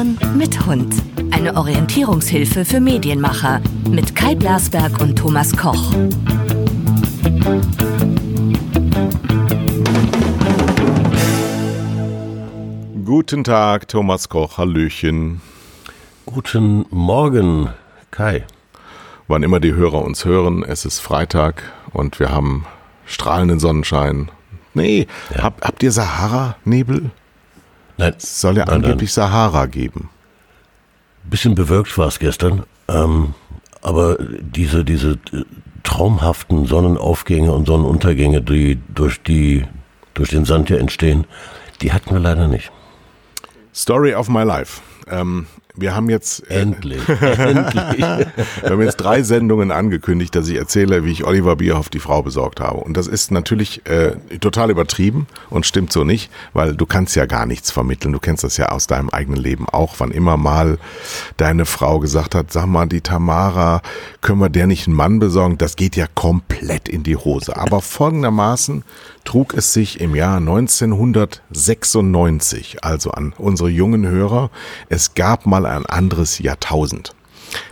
Hören mit Hund. Eine Orientierungshilfe für Medienmacher mit Kai Blasberg und Thomas Koch. Guten Tag, Thomas Koch, Hallöchen. Guten Morgen, Kai. Wann immer die Hörer uns hören, es ist Freitag und wir haben strahlenden Sonnenschein. Nee, Ja. hab, habt ihr Sahara-Nebel? Nein, Es soll ja nein, angeblich Sahara geben. Nein. Bisschen bewölkt war es gestern, ähm, aber diese, diese äh, traumhaften Sonnenaufgänge und Sonnenuntergänge, die durch, die durch den Sand hier entstehen, die hatten wir leider nicht. Story of my life. Ähm, wir haben jetzt äh, Endlich, endlich. Wir haben jetzt drei Sendungen angekündigt, dass ich erzähle, wie ich Oliver Bierhoff die Frau besorgt habe. Und das ist natürlich äh, total übertrieben und stimmt so nicht, weil du kannst ja gar nichts vermitteln. Du kennst das ja aus deinem eigenen Leben auch, wann immer mal deine Frau gesagt hat, sag mal, die Tamara, können wir der nicht einen Mann besorgen? Das geht ja komplett in die Hose. Aber folgendermaßen trug es sich im Jahr 1996, also an unsere jungen Hörer, es gab mal ein anderes Jahrtausend.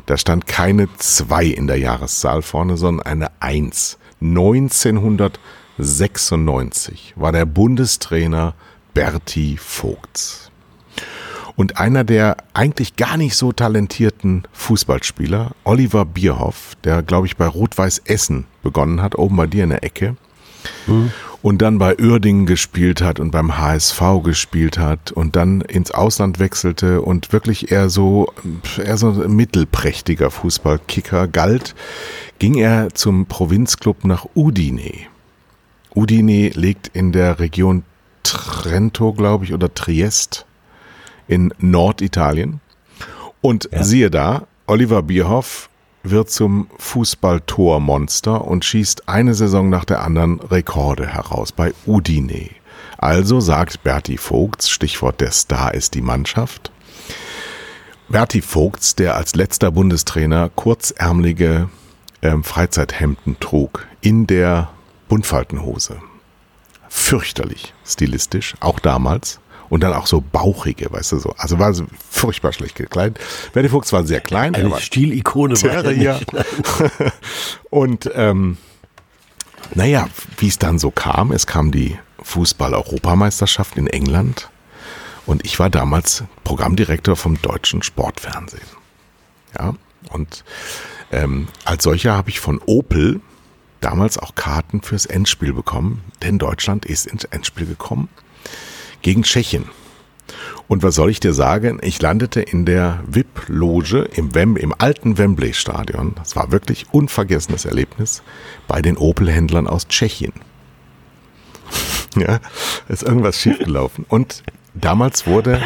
Da stand keine 2 in der Jahreszahl vorne, sondern eine 1. 1996 war der Bundestrainer Berti Vogts. Und einer der eigentlich gar nicht so talentierten Fußballspieler, Oliver Bierhoff, der glaube ich bei Rot-Weiß Essen begonnen hat, oben bei dir in der Ecke, und dann bei Uerdingen gespielt hat und beim HSV gespielt hat und dann ins Ausland wechselte und wirklich eher so, eher so ein mittelprächtiger Fußballkicker galt, ging er zum Provinzclub nach Udine. Udine liegt in der Region Trento, glaube ich, oder Triest in Norditalien. Und Ja. siehe da, Oliver Bierhoff wird zum Fußballtormonster und schießt eine Saison nach der anderen Rekorde heraus bei Udine. Also sagt Berti Vogts, Stichwort der Star ist die Mannschaft. Berti Vogts, der als letzter Bundestrainer kurzärmelige ähm, Freizeithemden trug, in der Buntfaltenhose. Fürchterlich stilistisch, auch damals. Und dann auch so bauchige, weißt du so. Also war so furchtbar schlecht gekleidet. Berti Vogts war sehr klein. Eine Stilikone war er Terrier. nicht. Und ähm, naja, wie es dann so kam, es kam die Fußball-Europameisterschaft in England und ich war damals Programmdirektor vom deutschen Sportfernsehen. Ja, und ähm, als solcher habe ich von Opel damals auch Karten fürs Endspiel bekommen, denn Deutschland ist ins Endspiel gekommen gegen Tschechien. Und was soll ich dir sagen? Ich landete in der VIP-Loge im, Wem im alten Wembley-Stadion. Das war wirklich unvergessenes Erlebnis bei den Opel-Händlern aus Tschechien. Ja, ist irgendwas schiefgelaufen. Und damals wurde,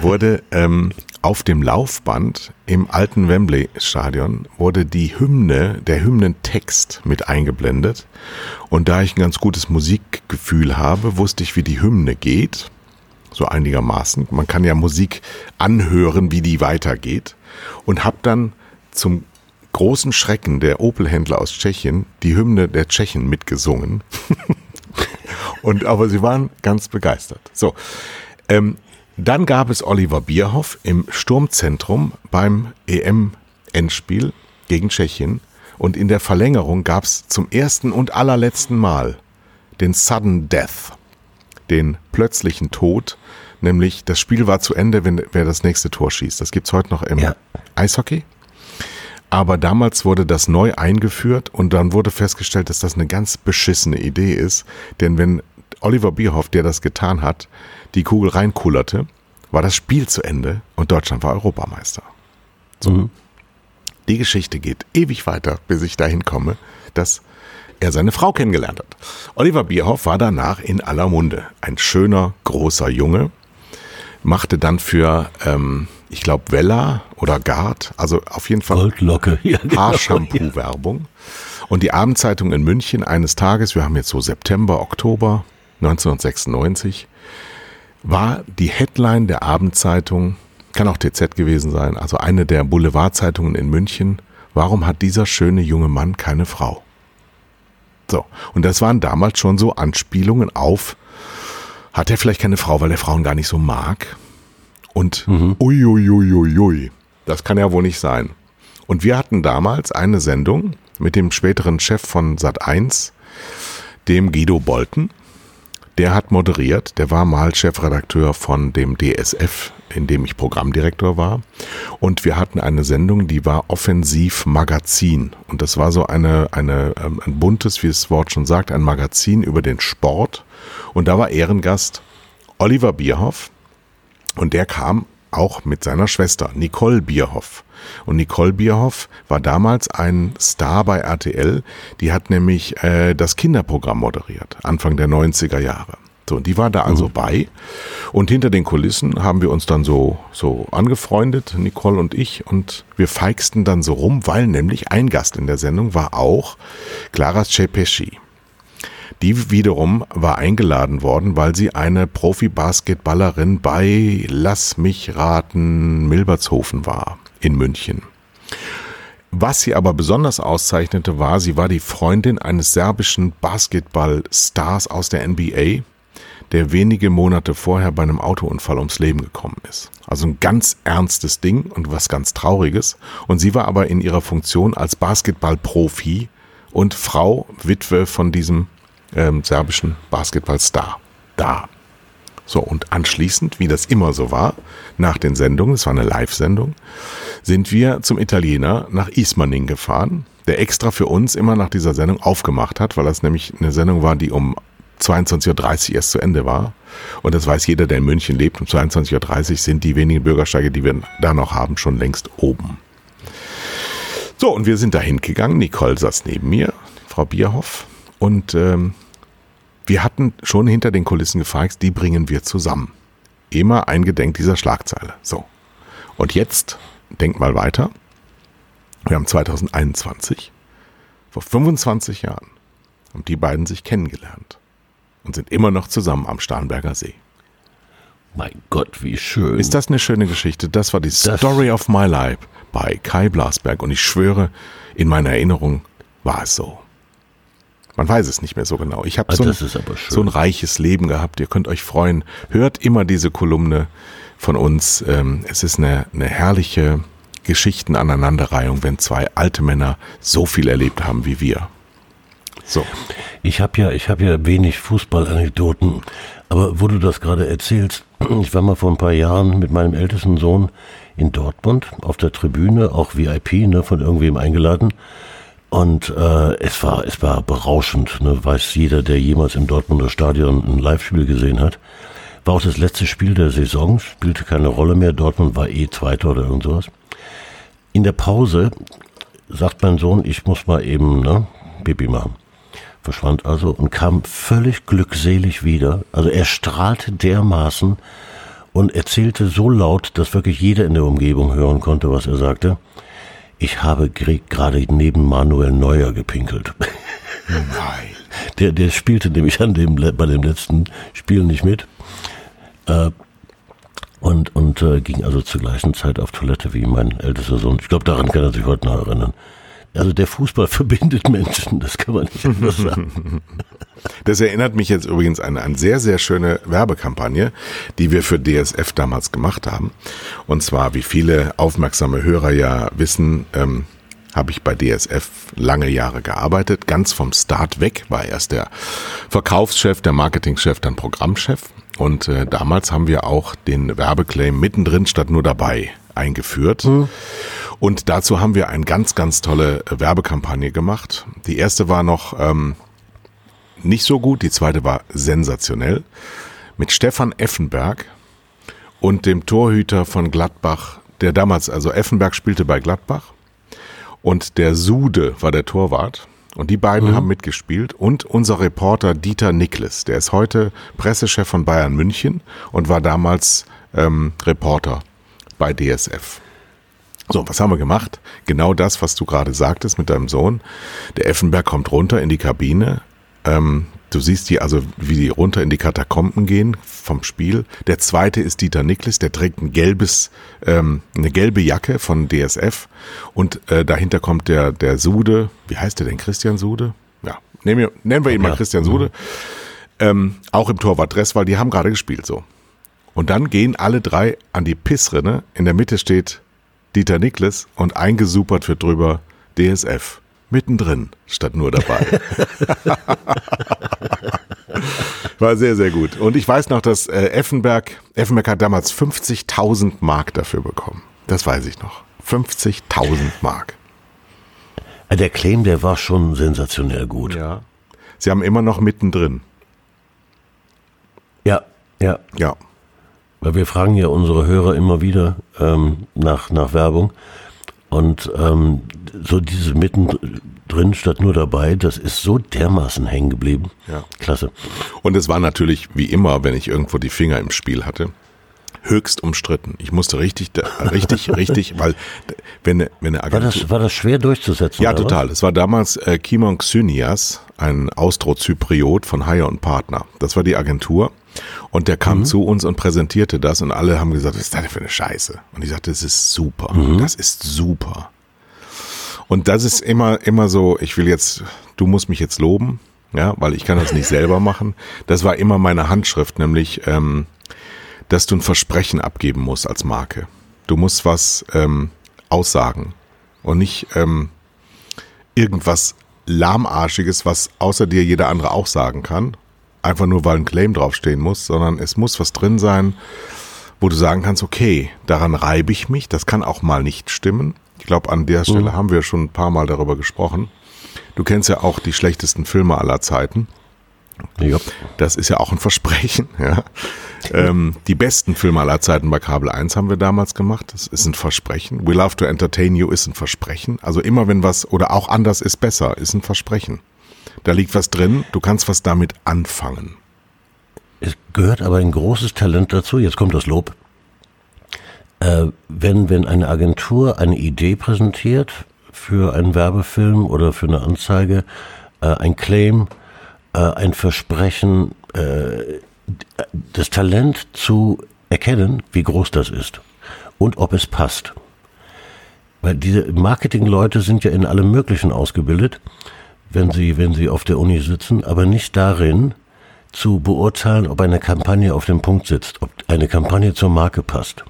wurde ähm, auf dem Laufband im alten Wembley-Stadion wurde die Hymne, der Hymnentext mit eingeblendet. Und da ich ein ganz gutes Musikgefühl habe, wusste ich, wie die Hymne geht so einigermaßen. Man kann ja Musik anhören, wie die weitergeht. Und habe dann zum großen Schrecken der Opel-Händler aus Tschechien die Hymne der Tschechen mitgesungen. Und aber sie waren ganz begeistert. So, ähm, dann gab es Oliver Bierhoff im Sturmzentrum beim EM-Endspiel gegen Tschechien. Und in der Verlängerung gab es zum ersten und allerletzten Mal den Sudden Death den plötzlichen Tod, nämlich das Spiel war zu Ende, wenn wer das nächste Tor schießt. Das gibt's heute noch im Ja. Eishockey. Aber damals wurde das neu eingeführt und dann wurde festgestellt, dass das eine ganz beschissene Idee ist. Denn wenn Oliver Bierhoff, der das getan hat, die Kugel reinkullerte, war das Spiel zu Ende und Deutschland war Europameister. Mhm. Die Geschichte geht ewig weiter, bis ich dahin komme, dass er seine Frau kennengelernt hat. Oliver Bierhoff war danach in aller Munde. Ein schöner, großer Junge. Machte dann für, ähm, ich glaube, Vella oder Gard, also auf jeden Fall Goldlocke. Ja, genau. Haarshampoo-Werbung. Und die Abendzeitung in München eines Tages, wir haben jetzt so September, Oktober 1996, war die Headline der Abendzeitung, kann auch TZ gewesen sein, also eine der Boulevardzeitungen in München, warum hat dieser schöne junge Mann keine Frau? So, und das waren damals schon so Anspielungen auf, hat er vielleicht keine Frau, weil er Frauen gar nicht so mag? Und mhm. uiuiuiui, das kann ja wohl nicht sein. Und wir hatten damals eine Sendung mit dem späteren Chef von Sat 1, dem Guido Bolten. Der hat moderiert, der war mal Chefredakteur von dem DSF, in dem ich Programmdirektor war. Und wir hatten eine Sendung, die war Offensiv Magazin. Und das war so eine, eine, ähm, ein buntes, wie das Wort schon sagt, ein Magazin über den Sport. Und da war Ehrengast Oliver Bierhoff. Und der kam auch mit seiner Schwester Nicole Bierhoff. Und Nicole Bierhoff war damals ein Star bei RTL. Die hat nämlich äh, das Kinderprogramm moderiert, Anfang der 90er Jahre. So, und die war da also mhm. bei. Und hinter den Kulissen haben wir uns dann so, so angefreundet, Nicole und ich, und wir feixten dann so rum, weil nämlich ein Gast in der Sendung war auch Clara Cepesci. Die wiederum war eingeladen worden, weil sie eine Profi-Basketballerin bei Lass mich raten Milbertshofen war in München. Was sie aber besonders auszeichnete, war, sie war die Freundin eines serbischen Basketballstars aus der NBA, der wenige Monate vorher bei einem Autounfall ums Leben gekommen ist. Also ein ganz ernstes Ding und was ganz Trauriges. Und sie war aber in ihrer Funktion als Basketballprofi und Frau, Witwe von diesem ähm, serbischen Basketballstar da. So, und anschließend, wie das immer so war, nach den Sendungen, es war eine Live-Sendung, sind wir zum Italiener nach Ismaning gefahren, der extra für uns immer nach dieser Sendung aufgemacht hat, weil das nämlich eine Sendung war, die um 22.30 Uhr erst zu Ende war. Und das weiß jeder, der in München lebt. Um 22.30 Uhr sind die wenigen Bürgersteige, die wir da noch haben, schon längst oben. So, und wir sind da hingegangen. Nicole saß neben mir, Frau Bierhoff. Und ähm, wir hatten schon hinter den Kulissen gefragt, die bringen wir zusammen. Immer eingedenk dieser Schlagzeile. So. Und jetzt, denk mal weiter. Wir haben 2021. Vor 25 Jahren haben die beiden sich kennengelernt und sind immer noch zusammen am Starnberger See. Mein Gott, wie schön. Ist das eine schöne Geschichte? Das war die das Story of My Life bei Kai Blasberg und ich schwöre, in meiner Erinnerung war es so. Man weiß es nicht mehr so genau. Ich habe ah, so, so, ein reiches Leben gehabt. Ihr könnt euch freuen. Hört immer diese Kolumne von uns. Ähm, es ist eine, eine herrliche Geschichtenaneinanderreihung, wenn zwei alte Männer so viel erlebt haben wie wir. So. Ich habe ja, ich habe ja wenig Fußballanekdoten, aber wo du das gerade erzählst, ich war mal vor ein paar Jahren mit meinem ältesten Sohn in Dortmund auf der Tribüne, auch VIP, ne, von irgendwem eingeladen. Und äh, es war es war berauschend, ne, weiß jeder, der jemals im Dortmunder Stadion ein Live-Spiel gesehen hat. War auch das letzte Spiel der Saison, spielte keine Rolle mehr. Dortmund war eh Zweiter oder irgend sowas. In der Pause sagt mein Sohn, ich muss mal eben ne, Pipi machen verschwand also und kam völlig glückselig wieder. Also er strahlte dermaßen und erzählte so laut, dass wirklich jeder in der Umgebung hören konnte, was er sagte. Ich habe gerade neben Manuel Neuer gepinkelt. Nein. Der, der spielte nämlich an dem, bei dem letzten Spiel nicht mit. Äh, und und äh, ging also zur gleichen Zeit auf Toilette wie mein ältester Sohn. Ich glaube, daran kann er sich heute noch erinnern. Also der Fußball verbindet Menschen, das kann man nicht anders sagen. Das erinnert mich jetzt übrigens an eine sehr, sehr schöne Werbekampagne, die wir für DSF damals gemacht haben. Und zwar, wie viele aufmerksame Hörer ja wissen, ähm, habe ich bei DSF lange Jahre gearbeitet, ganz vom Start weg, war erst der Verkaufschef, der Marketingchef, dann Programmchef. Und äh, damals haben wir auch den Werbeclaim mittendrin statt nur dabei eingeführt. Mhm. Und dazu haben wir eine ganz, ganz tolle Werbekampagne gemacht. Die erste war noch ähm, nicht so gut, die zweite war sensationell. Mit Stefan Effenberg und dem Torhüter von Gladbach, der damals, also Effenberg spielte bei Gladbach und der Sude war der Torwart. Und die beiden mhm. haben mitgespielt und unser Reporter Dieter Nikles, der ist heute Pressechef von Bayern München und war damals ähm, Reporter bei DSF. So, was haben wir gemacht? Genau das, was du gerade sagtest mit deinem Sohn. Der Effenberg kommt runter in die Kabine. Ähm, du siehst die also, wie die runter in die Katakomben gehen vom Spiel. Der zweite ist Dieter Niklas, der trägt ein gelbes, ähm, eine gelbe Jacke von DSF. Und äh, dahinter kommt der, der Sude. Wie heißt der denn? Christian Sude? Ja, nehmen wir, nennen wir ihn ja. mal Christian Sude. Mhm. Ähm, auch im Torwartdress, weil die haben gerade gespielt so. Und dann gehen alle drei an die Pissrinne. In der Mitte steht Dieter Niklas und eingesupert wird drüber DSF. Mittendrin statt nur dabei. War sehr, sehr gut. Und ich weiß noch, dass äh, Effenberg, Effenberg hat damals 50.000 Mark dafür bekommen. Das weiß ich noch. 50.000 Mark. Äh, Der Claim, der war schon sensationell gut. Ja. Sie haben immer noch mittendrin. Ja, ja. Ja. Weil wir fragen ja unsere Hörer immer wieder ähm, nach, nach Werbung. Und ähm, so diese mittendrin statt nur dabei, das ist so dermaßen hängen geblieben. Ja. Klasse. Und es war natürlich, wie immer, wenn ich irgendwo die Finger im Spiel hatte, höchst umstritten. Ich musste richtig, richtig, richtig, weil wenn, eine- wenn eine War Agentur... das, war das schwer durchzusetzen? Ja, total. Es war damals äh, Kimon Xynias, ein Austrozypriot von Haier und Partner. Das war die Agentur. Und der kam zu uns und präsentierte das und alle haben gesagt, was ist das denn für eine Scheiße? Und ich sagte, das ist super. Das ist super. Und das ist immer, immer so, ich will jetzt, du musst mich jetzt loben, ja, weil ich kann das nicht selber machen. Das war immer meine Handschrift, nämlich, ähm, dass du ein Versprechen abgeben musst als Marke. Du musst was ähm, aussagen und nicht ähm, irgendwas lahmarschiges, was außer dir jeder andere auch sagen kann. Einfach nur, weil ein Claim draufstehen muss, sondern es muss was drin sein, wo du sagen kannst, okay, daran reibe ich mich, das kann auch mal nicht stimmen. Ich glaube, an der Stelle haben wir schon ein paar Mal darüber gesprochen. Du kennst ja auch die schlechtesten Filme aller Zeiten. Ja. Das ist ja auch ein Versprechen. Ja. Ähm, die besten Filme aller Zeiten bei Kabel 1 haben wir damals gemacht. Das ist ein Versprechen. We Love to Entertain You ist ein Versprechen. Also immer wenn was oder auch anders ist besser, ist ein Versprechen. Da liegt was drin, du kannst was damit anfangen. Es gehört aber ein großes Talent dazu. Jetzt kommt das Lob. Äh, wenn, wenn eine Agentur eine Idee präsentiert für einen Werbefilm oder für eine Anzeige, äh, ein Claim, äh, ein Versprechen, äh, das Talent zu erkennen, wie groß das ist und ob es passt. Weil diese Marketingleute sind ja in allem Möglichen ausgebildet, wenn sie, wenn sie auf der Uni sitzen, aber nicht darin, zu beurteilen, ob eine Kampagne auf dem Punkt sitzt, ob eine Kampagne zur Marke passt.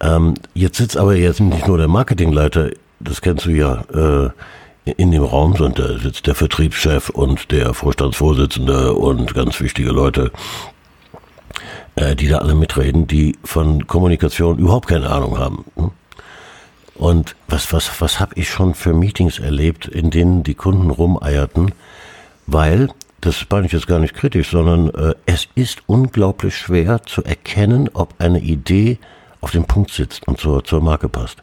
Ähm, jetzt sitzt aber jetzt nicht nur der Marketingleiter, das kennst du ja, äh, in dem Raum, sondern da sitzt der Vertriebschef und der Vorstandsvorsitzende und ganz wichtige Leute, äh, die da alle mitreden, die von Kommunikation überhaupt keine Ahnung haben. hm? Und was, was, was habe ich schon für Meetings erlebt, in denen die Kunden rumeierten, weil, das meine ich jetzt gar nicht kritisch, sondern äh, es ist unglaublich schwer zu erkennen, ob eine Idee auf dem Punkt sitzt und zur, zur Marke passt.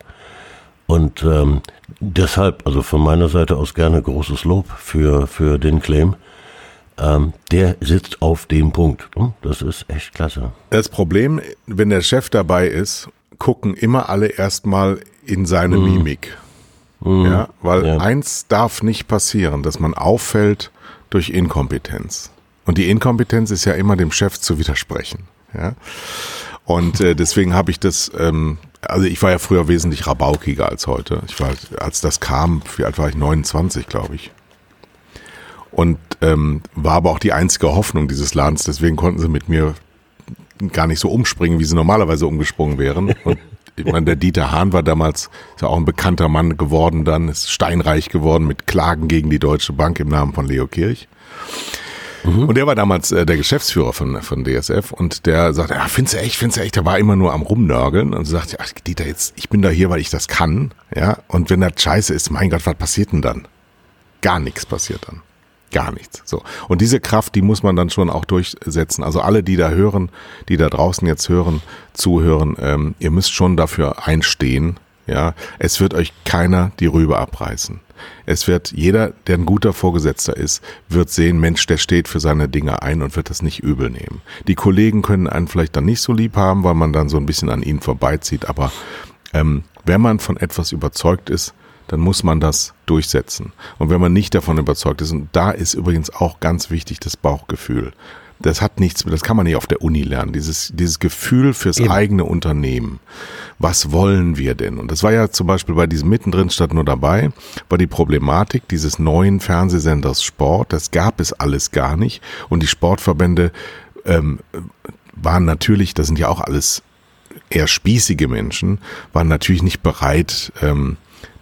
Und ähm, deshalb, also von meiner Seite aus gerne großes Lob für, für den Claim. Ähm, der sitzt auf dem Punkt. Hm? Das ist echt klasse. Das Problem, wenn der Chef dabei ist, gucken immer alle erstmal in seine Mimik. Ja, weil Ja. eins darf nicht passieren, dass man auffällt durch Inkompetenz. Und die Inkompetenz ist ja immer dem Chef zu widersprechen. Ja. Und äh, deswegen habe ich das, ähm, also ich war ja früher wesentlich rabaukiger als heute. Ich war, als das kam, wie alt war ich? 29, glaube ich. Und ähm, war aber auch die einzige Hoffnung dieses Ladens, deswegen konnten sie mit mir gar nicht so umspringen, wie sie normalerweise umgesprungen wären. Und ich meine, der Dieter Hahn war damals ist ja auch ein bekannter Mann geworden, dann ist steinreich geworden mit Klagen gegen die Deutsche Bank im Namen von Leo Kirch. Und der war damals äh, der Geschäftsführer von, von DSF und der sagte, ja, findest du echt, findest du echt, der war immer nur am Rumnörgeln und sagt, ach, Dieter, jetzt, ich bin da hier, weil ich das kann, ja, und wenn das scheiße ist, mein Gott, was passiert denn dann? Gar nichts passiert dann. Gar nichts. So. Und diese Kraft, die muss man dann schon auch durchsetzen. Also alle, die da hören, die da draußen jetzt hören, zuhören, ähm, ihr müsst schon dafür einstehen. Ja, es wird euch keiner die Rübe abreißen. Es wird jeder, der ein guter Vorgesetzter ist, wird sehen, Mensch, der steht für seine Dinge ein und wird das nicht übel nehmen. Die Kollegen können einen vielleicht dann nicht so lieb haben, weil man dann so ein bisschen an ihnen vorbeizieht. Aber ähm, wenn man von etwas überzeugt ist, dann muss man das durchsetzen. Und wenn man nicht davon überzeugt ist, und da ist übrigens auch ganz wichtig das Bauchgefühl. Das hat nichts, das kann man nicht auf der Uni lernen. Dieses, dieses Gefühl fürs eigene Unternehmen. Was wollen wir denn? Und das war ja zum Beispiel bei diesem mittendrin statt nur dabei, war die Problematik dieses neuen Fernsehsenders Sport. Das gab es alles gar nicht. Und die Sportverbände ähm, waren natürlich, das sind ja auch alles eher spießige Menschen, waren natürlich nicht bereit, ähm,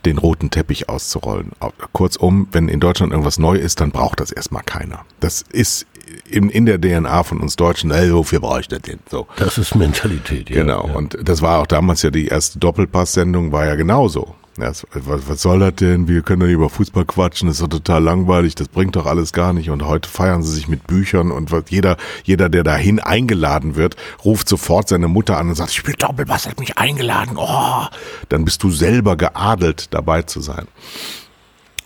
den roten Teppich auszurollen. Kurzum, wenn in Deutschland irgendwas neu ist, dann braucht das erstmal keiner. Das ist in, in der DNA von uns Deutschen, ey, wofür brauche ich das denn? So. Das ist Mentalität, ja. Genau. Ja. Und das war auch damals ja die erste Doppelpass-Sendung, war ja genauso. Was, was soll das denn? Wir können doch nicht über Fußball quatschen, das ist doch total langweilig, das bringt doch alles gar nicht. Und heute feiern sie sich mit Büchern und was, jeder, jeder, der dahin eingeladen wird, ruft sofort seine Mutter an und sagt, ich spiele Doppelpass, hat mich eingeladen. Oh, dann bist du selber geadelt, dabei zu sein.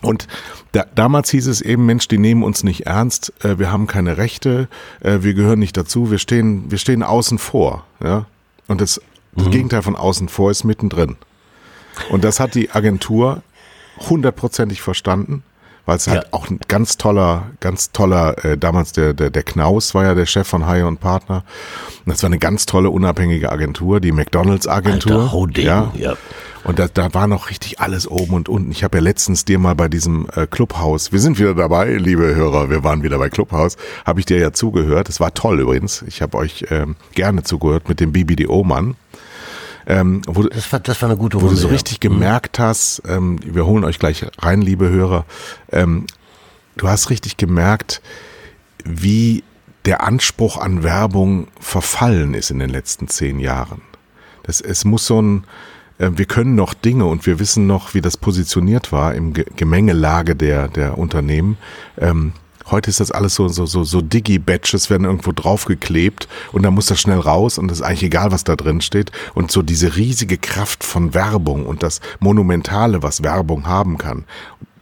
Und da, damals hieß es eben, Mensch, die nehmen uns nicht ernst, äh, wir haben keine Rechte, äh, wir gehören nicht dazu, wir stehen, wir stehen außen vor. Ja? Und das, das mhm. Gegenteil von außen vor ist mittendrin. Und das hat die Agentur hundertprozentig verstanden, weil es halt ja. auch ein ganz toller, ganz toller, äh, damals der, der, der Knaus war ja der Chef von Haie und Partner. Und das war eine ganz tolle unabhängige Agentur, die McDonalds Agentur. Alter, ja. ja. Und da, da war noch richtig alles oben und unten. Ich habe ja letztens dir mal bei diesem äh, Clubhaus, wir sind wieder dabei, liebe Hörer, wir waren wieder bei Clubhaus, habe ich dir ja zugehört. Das war toll übrigens. Ich habe euch ähm, gerne zugehört mit dem BBDO-Mann. Ähm, wo, das, war, das war eine gute Runde. Wo du so richtig ja. Mhm. gemerkt hast, ähm, wir holen euch gleich rein, liebe Hörer, ähm, du hast richtig gemerkt, wie der Anspruch an Werbung verfallen ist in den letzten zehn Jahren. Das, es muss so ein, äh, wir können noch Dinge und wir wissen noch, wie das positioniert war im Gemengelage der, der Unternehmen. Ähm, Heute ist das alles so, so, so, so Digi-Batches werden irgendwo draufgeklebt und dann muss das schnell raus und es ist eigentlich egal, was da drin steht. Und so diese riesige Kraft von Werbung und das Monumentale, was Werbung haben kann.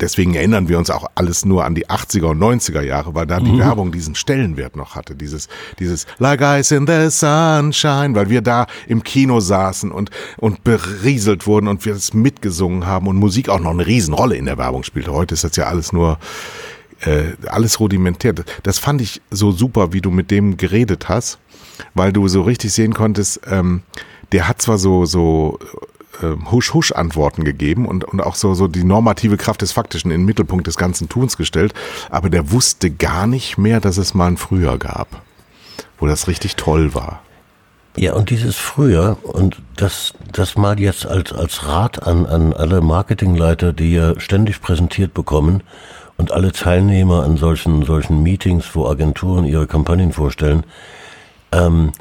Deswegen erinnern wir uns auch alles nur an die 80er und 90er Jahre, weil da die mhm. Werbung diesen Stellenwert noch hatte. Dieses, dieses Like Eyes in the Sunshine, weil wir da im Kino saßen und, und berieselt wurden und wir es mitgesungen haben und Musik auch noch eine Riesenrolle in der Werbung spielte. Heute ist das ja alles nur, äh, alles rudimentär. Das fand ich so super, wie du mit dem geredet hast, weil du so richtig sehen konntest, ähm, der hat zwar so, so äh, Husch-Husch-Antworten gegeben und, und auch so, so die normative Kraft des Faktischen in den Mittelpunkt des ganzen Tuns gestellt, aber der wusste gar nicht mehr, dass es mal ein Früher gab, wo das richtig toll war. Ja, und dieses Früher, und das, das mal jetzt als, als Rat an, an alle Marketingleiter, die ja ständig präsentiert bekommen, und alle Teilnehmer an solchen, solchen Meetings, wo Agenturen ihre Kampagnen vorstellen, ähm,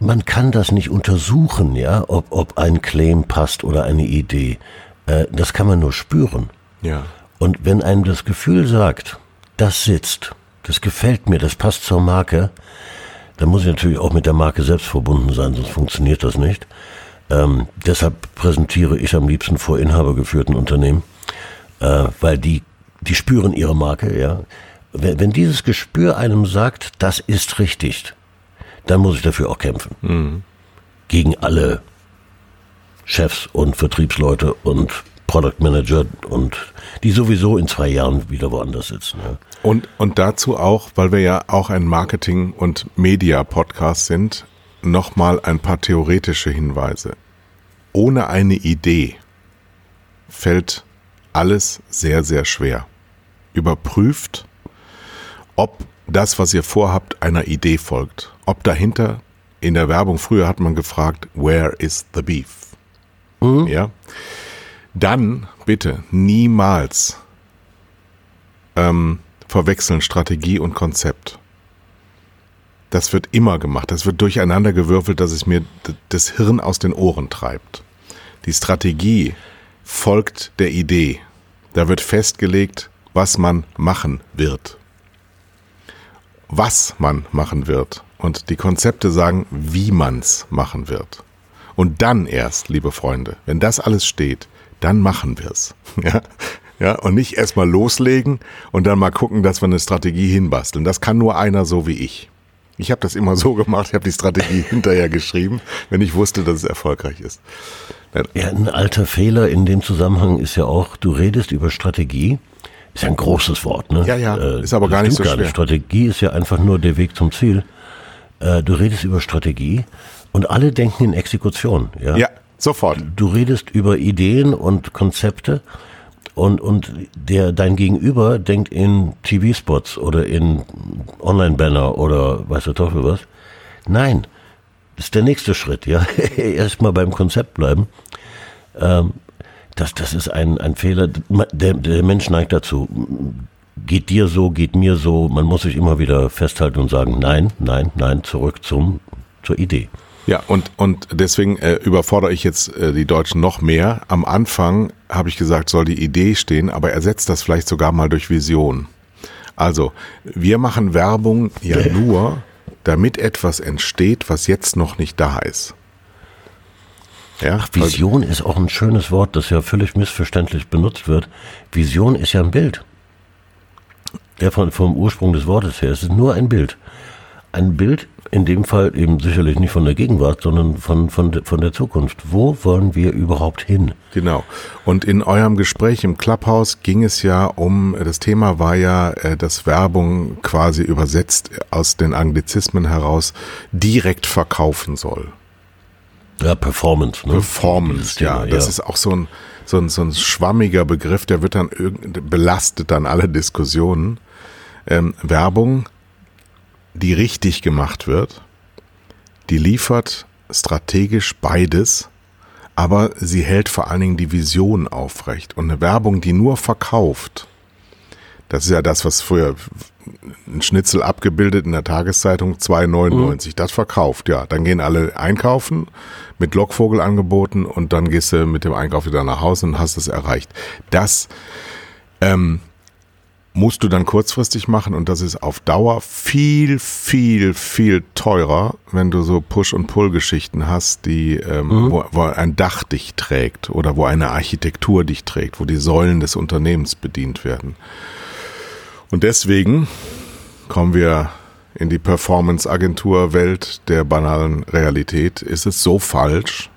man kann das nicht untersuchen, ja, ob, ob ein Claim passt oder eine Idee. Äh, das kann man nur spüren. Ja. Und wenn einem das Gefühl sagt, das sitzt, das gefällt mir, das passt zur Marke, dann muss ich natürlich auch mit der Marke selbst verbunden sein, sonst funktioniert das nicht. Ähm, deshalb präsentiere ich am liebsten vor inhabergeführten Unternehmen, äh, weil die die spüren ihre Marke, ja. Wenn, wenn dieses Gespür einem sagt, das ist richtig, dann muss ich dafür auch kämpfen. Mhm. Gegen alle Chefs und Vertriebsleute und Product Manager und die sowieso in zwei Jahren wieder woanders sitzen. Ja. Und, und dazu auch, weil wir ja auch ein Marketing- und Media-Podcast sind, nochmal ein paar theoretische Hinweise. Ohne eine Idee fällt alles sehr, sehr schwer. Überprüft, ob das, was ihr vorhabt, einer Idee folgt. Ob dahinter in der Werbung früher hat man gefragt, where is the beef? Mhm. Ja. Dann bitte niemals ähm, verwechseln Strategie und Konzept. Das wird immer gemacht. Das wird durcheinander gewürfelt, dass es mir das Hirn aus den Ohren treibt. Die Strategie folgt der Idee. Da wird festgelegt, was man machen wird. Was man machen wird. Und die Konzepte sagen, wie man's machen wird. Und dann erst, liebe Freunde, wenn das alles steht, dann machen wir's. Ja? Ja, und nicht erstmal loslegen und dann mal gucken, dass wir eine Strategie hinbasteln. Das kann nur einer so wie ich. Ich habe das immer so gemacht, ich habe die Strategie hinterher geschrieben, wenn ich wusste, dass es erfolgreich ist. Ja, ein alter Fehler in dem Zusammenhang ist ja auch, du redest über Strategie, ist ja ein großes Wort, ne? Ja, ja, äh, ist aber gar nicht so gar schwer. Nicht. Strategie ist ja einfach nur der Weg zum Ziel. Äh, du redest über Strategie und alle denken in Exekution, ja? Ja, sofort. Du redest über Ideen und Konzepte und, und der, dein Gegenüber denkt in TV-Spots oder in Online-Banner oder weiß der Teufel was. Nein, das ist der nächste Schritt, ja. Erstmal beim Konzept bleiben. Ähm, das, das ist ein, ein Fehler. Der, der Mensch neigt dazu. Geht dir so, geht mir so. Man muss sich immer wieder festhalten und sagen, nein, nein, nein, zurück zum, zur Idee. Ja, und, und deswegen äh, überfordere ich jetzt äh, die Deutschen noch mehr. Am Anfang habe ich gesagt, soll die Idee stehen, aber ersetzt das vielleicht sogar mal durch Vision. Also, wir machen Werbung ja nur, damit etwas entsteht, was jetzt noch nicht da ist. Ja, Ach, Vision ist auch ein schönes Wort, das ja völlig missverständlich benutzt wird. Vision ist ja ein Bild. Ja, von, vom Ursprung des Wortes her. Es ist nur ein Bild. Ein Bild, in dem Fall eben sicherlich nicht von der Gegenwart, sondern von, von, von der Zukunft. Wo wollen wir überhaupt hin? Genau. Und in eurem Gespräch im Clubhouse ging es ja um, das Thema war ja, äh, dass Werbung quasi übersetzt aus den Anglizismen heraus direkt verkaufen soll. Ja, Performance. Ne? Performance, ja. Das ja. ist auch so ein, so, ein, so ein schwammiger Begriff, der wird dann belastet dann alle Diskussionen. Ähm, Werbung, die richtig gemacht wird, die liefert strategisch beides, aber sie hält vor allen Dingen die Vision aufrecht. Und eine Werbung, die nur verkauft, das ist ja das, was früher ein Schnitzel abgebildet in der Tageszeitung 2,99. Mhm. Das verkauft, ja. Dann gehen alle einkaufen mit Lockvogelangeboten und dann gehst du mit dem Einkauf wieder nach Hause und hast es erreicht. Das ähm, musst du dann kurzfristig machen und das ist auf Dauer viel, viel, viel teurer, wenn du so Push- und Pull-Geschichten hast, die, ähm, mhm. wo, wo ein Dach dich trägt oder wo eine Architektur dich trägt, wo die Säulen des Unternehmens bedient werden. Und deswegen kommen wir in die Performance-Agentur-Welt der banalen Realität. Ist es so falsch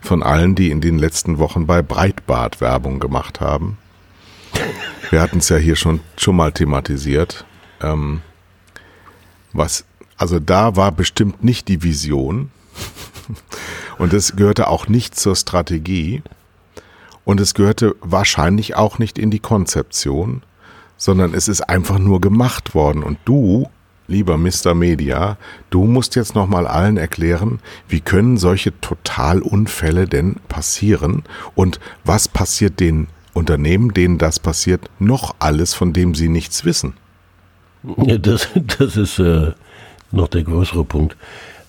von allen, die in den letzten Wochen bei Breitbart Werbung gemacht haben? Wir hatten es ja hier schon, schon mal thematisiert. Ähm, was, also da war bestimmt nicht die Vision. Und es gehörte auch nicht zur Strategie. Und es gehörte wahrscheinlich auch nicht in die Konzeption sondern es ist einfach nur gemacht worden. Und du, lieber Mr. Media, du musst jetzt nochmal allen erklären, wie können solche Totalunfälle denn passieren und was passiert den Unternehmen, denen das passiert, noch alles, von dem sie nichts wissen. Ja, das, das ist äh, noch der größere Punkt.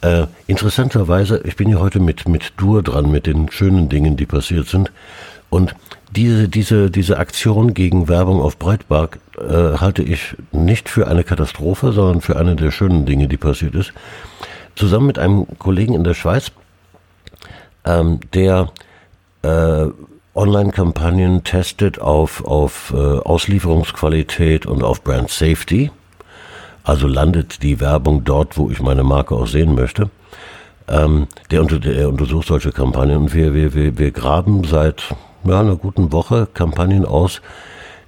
Äh, interessanterweise, ich bin ja heute mit, mit Dur dran, mit den schönen Dingen, die passiert sind. Und diese, diese, diese Aktion gegen Werbung auf Breitbart äh, halte ich nicht für eine Katastrophe, sondern für eine der schönen Dinge, die passiert ist. Zusammen mit einem Kollegen in der Schweiz, ähm, der äh, Online-Kampagnen testet auf, auf äh, Auslieferungsqualität und auf Brand Safety. Also landet die Werbung dort, wo ich meine Marke auch sehen möchte. Ähm, der, unter, der untersucht solche Kampagnen und wir, wir, wir, wir graben seit ja, einer guten Woche Kampagnen aus,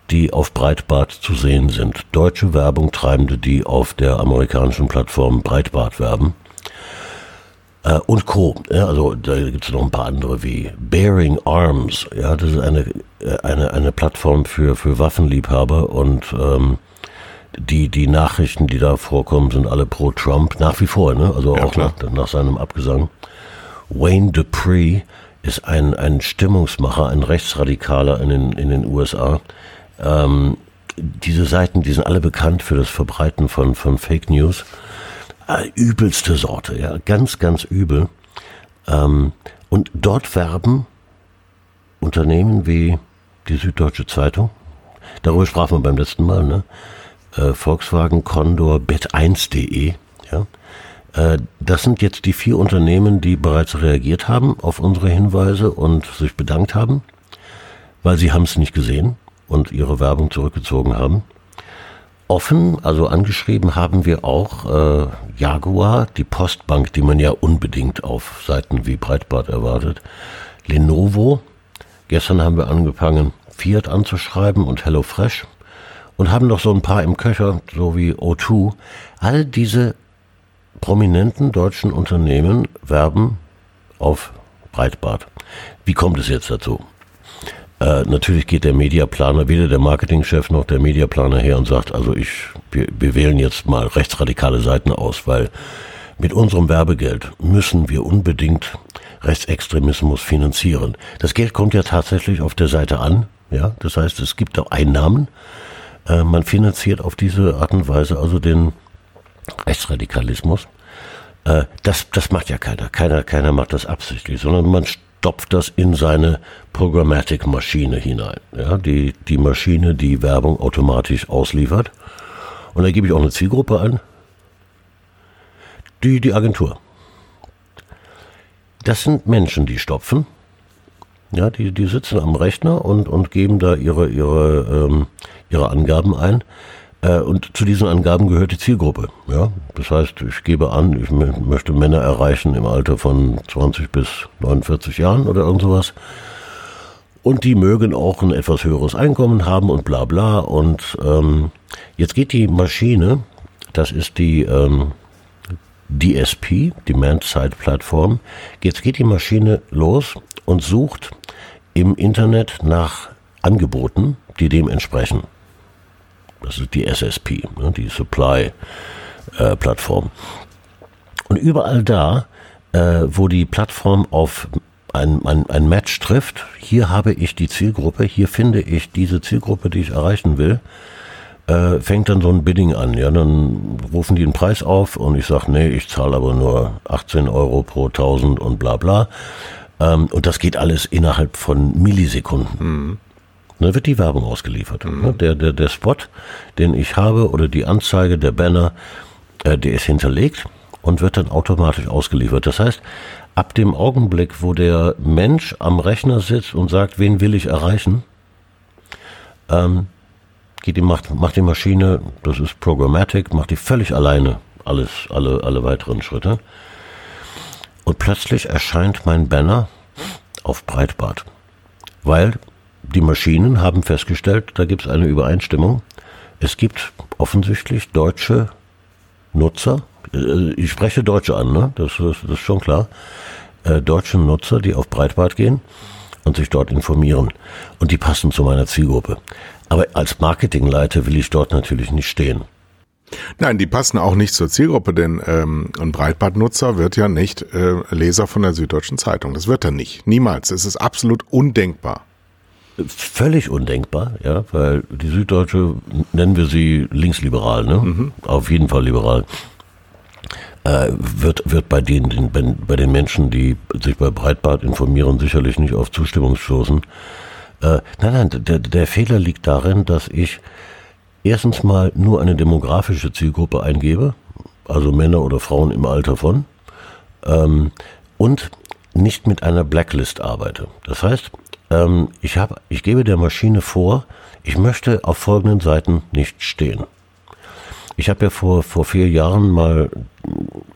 die auf Breitbart zu sehen sind. Deutsche Werbung Treibende, die auf der amerikanischen Plattform Breitbart werben. Äh, und Co. Ja, also da gibt es noch ein paar andere wie Bearing Arms. Ja, das ist eine, äh, eine, eine Plattform für, für Waffenliebhaber und ähm, die, die Nachrichten, die da vorkommen, sind alle pro Trump, nach wie vor, ne? also ja, auch nach, nach seinem Abgesang. Wayne Dupree ist ein, ein Stimmungsmacher, ein Rechtsradikaler in den, in den USA. Ähm, diese Seiten, die sind alle bekannt für das Verbreiten von, von Fake News. Äh, übelste Sorte, ja, ganz, ganz übel. Ähm, und dort werben Unternehmen wie die Süddeutsche Zeitung, darüber sprachen wir beim letzten Mal, ne? Äh, Volkswagen, Condor, bet1.de, ja, äh, das sind jetzt die vier Unternehmen, die bereits reagiert haben auf unsere Hinweise und sich bedankt haben, weil sie haben es nicht gesehen und ihre Werbung zurückgezogen haben. Offen, also angeschrieben haben wir auch äh, Jaguar, die Postbank, die man ja unbedingt auf Seiten wie Breitbart erwartet, Lenovo, gestern haben wir angefangen, Fiat anzuschreiben und HelloFresh und haben noch so ein paar im Köcher, so wie O2. All diese prominenten deutschen Unternehmen werben auf Breitbart. Wie kommt es jetzt dazu? Äh, natürlich geht der Mediaplaner, weder der Marketingchef noch der Mediaplaner her und sagt, also ich, wir, wir wählen jetzt mal rechtsradikale Seiten aus, weil mit unserem Werbegeld müssen wir unbedingt Rechtsextremismus finanzieren. Das Geld kommt ja tatsächlich auf der Seite an. Ja, das heißt, es gibt auch Einnahmen. Äh, man finanziert auf diese Art und Weise also den Rechtsradikalismus. Äh, das, das macht ja keiner. Keiner, keiner macht das absichtlich, sondern man stopft das in seine Programmatic-Maschine hinein. Ja, die, die Maschine, die Werbung automatisch ausliefert. Und da gebe ich auch eine Zielgruppe an. Die, die Agentur. Das sind Menschen, die stopfen. Ja, die, die sitzen am Rechner und, und geben da ihre, ihre, ähm, ihre Angaben ein. Äh, und zu diesen Angaben gehört die Zielgruppe. Ja, das heißt, ich gebe an, ich möchte Männer erreichen im Alter von 20 bis 49 Jahren oder irgend sowas. Und die mögen auch ein etwas höheres Einkommen haben und bla bla. Und ähm, jetzt geht die Maschine, das ist die ähm, DSP, Demand Side Plattform, jetzt geht die Maschine los und sucht im Internet nach Angeboten, die dem entsprechen. Das ist die SSP, ne, die Supply äh. Und überall da, äh, wo die Plattform auf ein, ein, ein Match trifft, hier habe ich die Zielgruppe, hier finde ich diese Zielgruppe, die ich erreichen will, äh, fängt dann so ein Bidding an. Ja, dann rufen die einen Preis auf und ich sage, nee, ich zahle aber nur 18 Euro pro 1000 und bla bla. Ähm, und das geht alles innerhalb von Millisekunden. Mhm. Dann wird die Werbung ausgeliefert. Mhm. Der, der, der Spot, den ich habe oder die Anzeige, der Banner, äh, der ist hinterlegt und wird dann automatisch ausgeliefert. Das heißt, ab dem Augenblick, wo der Mensch am Rechner sitzt und sagt, wen will ich erreichen, ähm, geht die, macht, macht die Maschine, das ist Programmatic, macht die völlig alleine alles, alle, alle weiteren Schritte. Und plötzlich erscheint mein Banner auf Breitbart. Weil die Maschinen haben festgestellt, da gibt es eine Übereinstimmung. Es gibt offensichtlich deutsche Nutzer, äh, ich spreche Deutsche an, ne? das, das, das ist schon klar, äh, deutsche Nutzer, die auf Breitbart gehen und sich dort informieren. Und die passen zu meiner Zielgruppe. Aber als Marketingleiter will ich dort natürlich nicht stehen. Nein, die passen auch nicht zur Zielgruppe, denn ähm, ein Breitbandnutzer wird ja nicht äh, Leser von der Süddeutschen Zeitung. Das wird er nicht. Niemals. Es ist absolut undenkbar. Völlig undenkbar, ja, weil die Süddeutsche, nennen wir sie linksliberal, ne? Mhm. Auf jeden Fall liberal. Äh, wird, wird bei den, den, bei den Menschen, die sich bei Breitbart informieren, sicherlich nicht auf Zustimmung stoßen. Äh, nein, nein, der, der Fehler liegt darin, dass ich erstens mal nur eine demografische Zielgruppe eingebe, also Männer oder Frauen im Alter von, ähm, und nicht mit einer Blacklist arbeite. Das heißt, ähm, ich, hab, ich gebe der Maschine vor, ich möchte auf folgenden Seiten nicht stehen. Ich habe ja vor, vor vier Jahren mal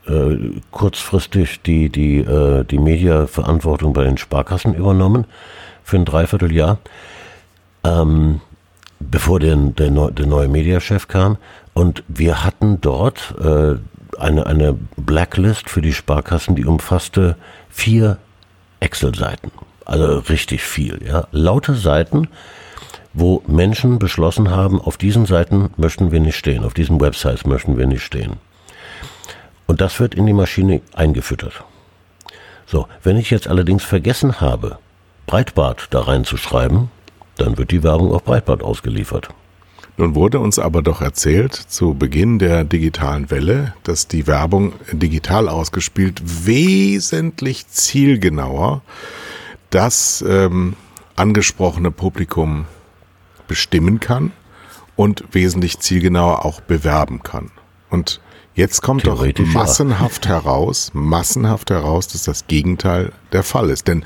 äh, kurzfristig die, die, äh, die Mediaverantwortung bei den Sparkassen übernommen für ein Dreivierteljahr. Ähm, bevor der, der, der neue Mediachef kam. Und wir hatten dort äh, eine, eine Blacklist für die Sparkassen, die umfasste vier Excel-Seiten. Also richtig viel, ja. Laute Seiten, wo Menschen beschlossen haben, auf diesen Seiten möchten wir nicht stehen, auf diesen Websites möchten wir nicht stehen. Und das wird in die Maschine eingefüttert. So, wenn ich jetzt allerdings vergessen habe, Breitbart da reinzuschreiben, dann wird die Werbung auf Breitband ausgeliefert. Nun wurde uns aber doch erzählt, zu Beginn der digitalen Welle, dass die Werbung digital ausgespielt wesentlich zielgenauer das ähm, angesprochene Publikum bestimmen kann und wesentlich zielgenauer auch bewerben kann. Und jetzt kommt doch massenhaft ja. heraus, massenhaft heraus, dass das Gegenteil der Fall ist. Denn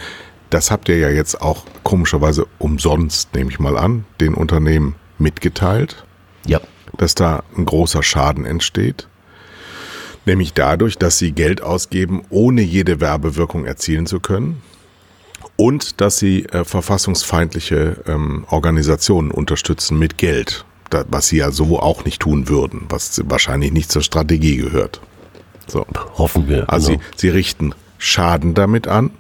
das habt ihr ja jetzt auch komischerweise umsonst, nehme ich mal an, den Unternehmen mitgeteilt. Ja. Dass da ein großer Schaden entsteht. Nämlich dadurch, dass sie Geld ausgeben, ohne jede Werbewirkung erzielen zu können. Und dass sie äh, verfassungsfeindliche ähm, Organisationen unterstützen mit Geld. Da, was sie ja so auch nicht tun würden, was wahrscheinlich nicht zur Strategie gehört. So. Hoffen wir. Also genau. sie, sie richten Schaden damit an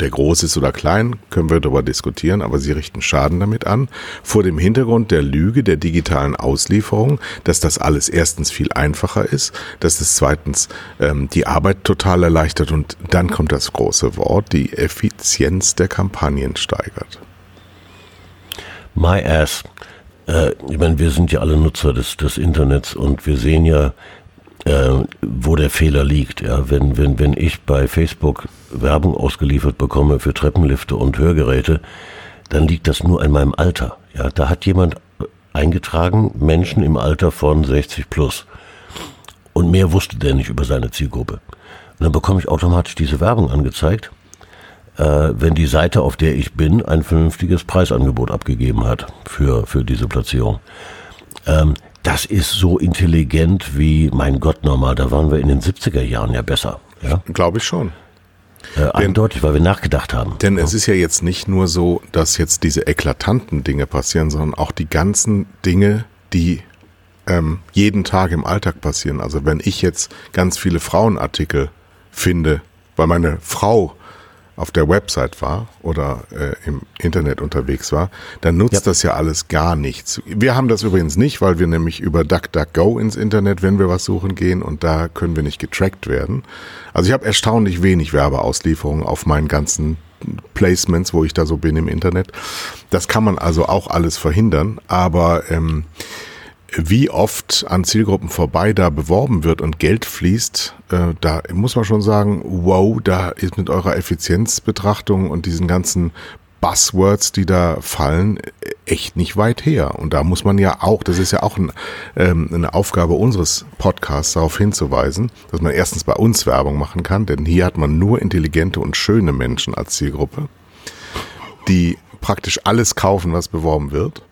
der groß ist oder klein, können wir darüber diskutieren, aber sie richten Schaden damit an. Vor dem Hintergrund der Lüge der digitalen Auslieferung, dass das alles erstens viel einfacher ist, dass es zweitens ähm, die Arbeit total erleichtert und dann kommt das große Wort, die Effizienz der Kampagnen steigert. My ass. Äh, ich meine, wir sind ja alle Nutzer des, des Internets und wir sehen ja, äh, wo der Fehler liegt. Ja, wenn, wenn, wenn ich bei Facebook Werbung ausgeliefert bekomme für Treppenlifte und Hörgeräte, dann liegt das nur an meinem Alter. Ja, da hat jemand eingetragen, Menschen im Alter von 60 plus. Und mehr wusste der nicht über seine Zielgruppe. Und dann bekomme ich automatisch diese Werbung angezeigt, äh, wenn die Seite, auf der ich bin, ein vernünftiges Preisangebot abgegeben hat für, für diese Platzierung. Ähm, das ist so intelligent wie, mein Gott, normal, da waren wir in den 70er Jahren ja besser. Ja? Glaube ich schon. Äh, eindeutig, weil wir nachgedacht haben. Denn es ist ja jetzt nicht nur so, dass jetzt diese eklatanten Dinge passieren, sondern auch die ganzen Dinge, die ähm, jeden Tag im Alltag passieren. Also wenn ich jetzt ganz viele Frauenartikel finde, weil meine Frau auf der Website war oder äh, im Internet unterwegs war, dann nutzt ja. das ja alles gar nichts. Wir haben das übrigens nicht, weil wir nämlich über DuckDuckGo ins Internet, wenn wir was suchen gehen und da können wir nicht getrackt werden. Also ich habe erstaunlich wenig Werbeauslieferungen auf meinen ganzen Placements, wo ich da so bin im Internet. Das kann man also auch alles verhindern, aber ähm, wie oft an Zielgruppen vorbei da beworben wird und Geld fließt, äh, da muss man schon sagen, wow, da ist mit eurer Effizienzbetrachtung und diesen ganzen Buzzwords, die da fallen, echt nicht weit her. Und da muss man ja auch, das ist ja auch ein, ähm, eine Aufgabe unseres Podcasts, darauf hinzuweisen, dass man erstens bei uns Werbung machen kann, denn hier hat man nur intelligente und schöne Menschen als Zielgruppe, die praktisch alles kaufen, was beworben wird.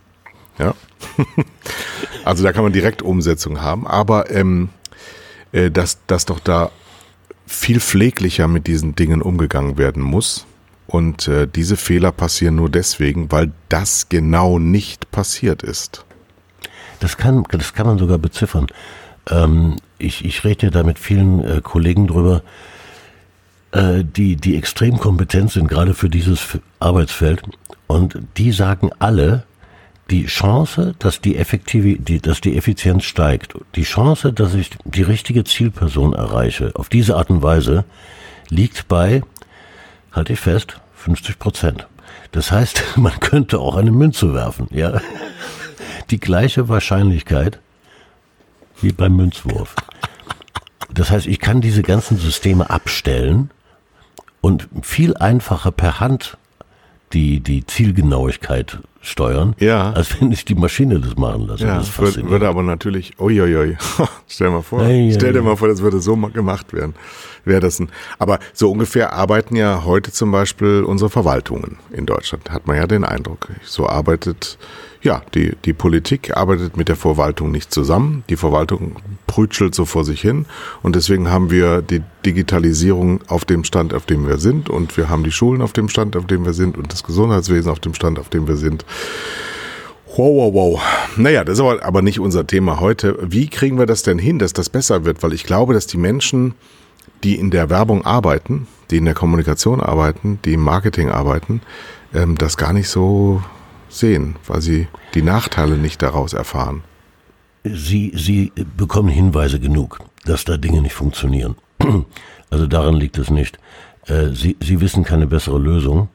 Ja. also da kann man direkt Umsetzung haben, aber ähm, äh, dass, dass doch da viel pfleglicher mit diesen Dingen umgegangen werden muss. Und äh, diese Fehler passieren nur deswegen, weil das genau nicht passiert ist. Das kann, das kann man sogar beziffern. Ähm, ich, ich rede da mit vielen äh, Kollegen drüber, äh, die, die extrem kompetent sind, gerade für dieses Arbeitsfeld. Und die sagen alle, die Chance, dass die, Effektiv die, dass die Effizienz steigt, die Chance, dass ich die richtige Zielperson erreiche, auf diese Art und Weise, liegt bei, halte ich fest, 50 Prozent. Das heißt, man könnte auch eine Münze werfen, ja. Die gleiche Wahrscheinlichkeit wie beim Münzwurf. Das heißt, ich kann diese ganzen Systeme abstellen und viel einfacher per Hand die, die Zielgenauigkeit steuern, ja. als wenn ich die Maschine das machen lasse. Ja, das würde, würde aber natürlich, uiuiui, stell mal vor, hey, stell dir mal vor, das würde so gemacht werden. Wäre das ein, aber so ungefähr arbeiten ja heute zum Beispiel unsere Verwaltungen in Deutschland, hat man ja den Eindruck. So arbeitet ja, die, die Politik arbeitet mit der Verwaltung nicht zusammen. Die Verwaltung prütschelt so vor sich hin. Und deswegen haben wir die Digitalisierung auf dem Stand, auf dem wir sind. Und wir haben die Schulen auf dem Stand, auf dem wir sind. Und das Gesundheitswesen auf dem Stand, auf dem wir sind. Wow, wow, wow. Naja, das ist aber, aber nicht unser Thema heute. Wie kriegen wir das denn hin, dass das besser wird? Weil ich glaube, dass die Menschen, die in der Werbung arbeiten, die in der Kommunikation arbeiten, die im Marketing arbeiten, ähm, das gar nicht so sehen, weil sie die Nachteile nicht daraus erfahren. Sie, sie bekommen Hinweise genug, dass da Dinge nicht funktionieren. Also daran liegt es nicht. Äh, sie, sie wissen keine bessere Lösung.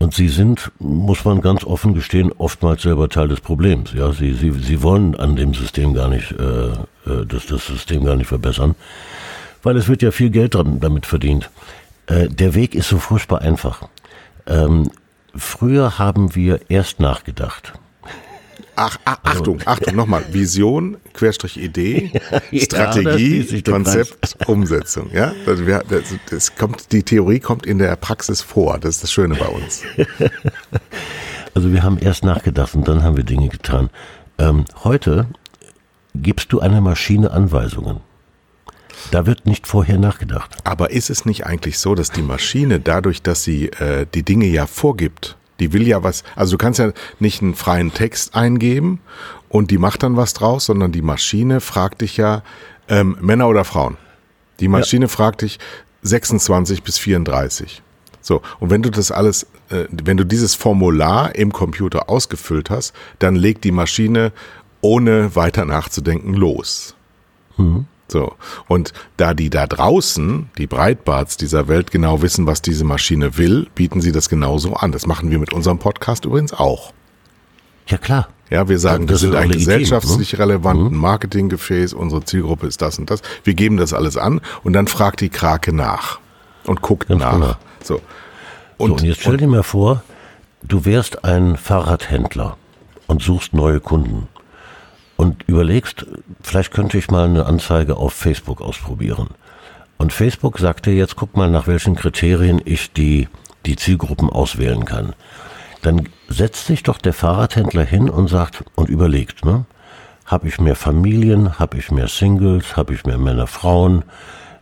Und sie sind, muss man ganz offen gestehen, oftmals selber Teil des Problems. Ja, sie, sie, sie wollen an dem System gar nicht, äh, äh das, das System gar nicht verbessern, weil es wird ja viel Geld damit verdient. Äh, der Weg ist so furchtbar einfach. Ähm, Früher haben wir erst nachgedacht. Ach, ach also, Achtung, Achtung, nochmal. Vision, Querstrich Idee, ja, Strategie, Konzept, Umsetzung. Ja, das, das, das, kommt, die Theorie kommt in der Praxis vor. Das ist das Schöne bei uns. Also wir haben erst nachgedacht und dann haben wir Dinge getan. Ähm, heute gibst du einer Maschine Anweisungen. Da wird nicht vorher nachgedacht. Aber ist es nicht eigentlich so, dass die Maschine dadurch, dass sie äh, die Dinge ja vorgibt, die will ja was, also du kannst ja nicht einen freien Text eingeben und die macht dann was draus, sondern die Maschine fragt dich ja, ähm, Männer oder Frauen. Die Maschine ja. fragt dich 26 bis 34. So, und wenn du das alles, äh, wenn du dieses Formular im Computer ausgefüllt hast, dann legt die Maschine ohne weiter nachzudenken los. Mhm. So, und da die da draußen, die Breitbarts dieser Welt genau wissen, was diese Maschine will, bieten sie das genauso an. Das machen wir mit unserem Podcast übrigens auch. Ja, klar. Ja, wir sagen, ja, wir sind ein gesellschaftlich ne? relevanten mhm. Marketinggefäß, unsere Zielgruppe ist das und das. Wir geben das alles an und dann fragt die Krake nach und guckt Ganz nach. Genau. So. Und, so, und jetzt stell dir mal vor, du wärst ein Fahrradhändler und suchst neue Kunden und überlegst, vielleicht könnte ich mal eine Anzeige auf Facebook ausprobieren. Und Facebook sagte jetzt, guck mal, nach welchen Kriterien ich die, die Zielgruppen auswählen kann. Dann setzt sich doch der Fahrradhändler hin und sagt und überlegt, ne? Habe ich mehr Familien? Habe ich mehr Singles? Habe ich mehr Männer, Frauen?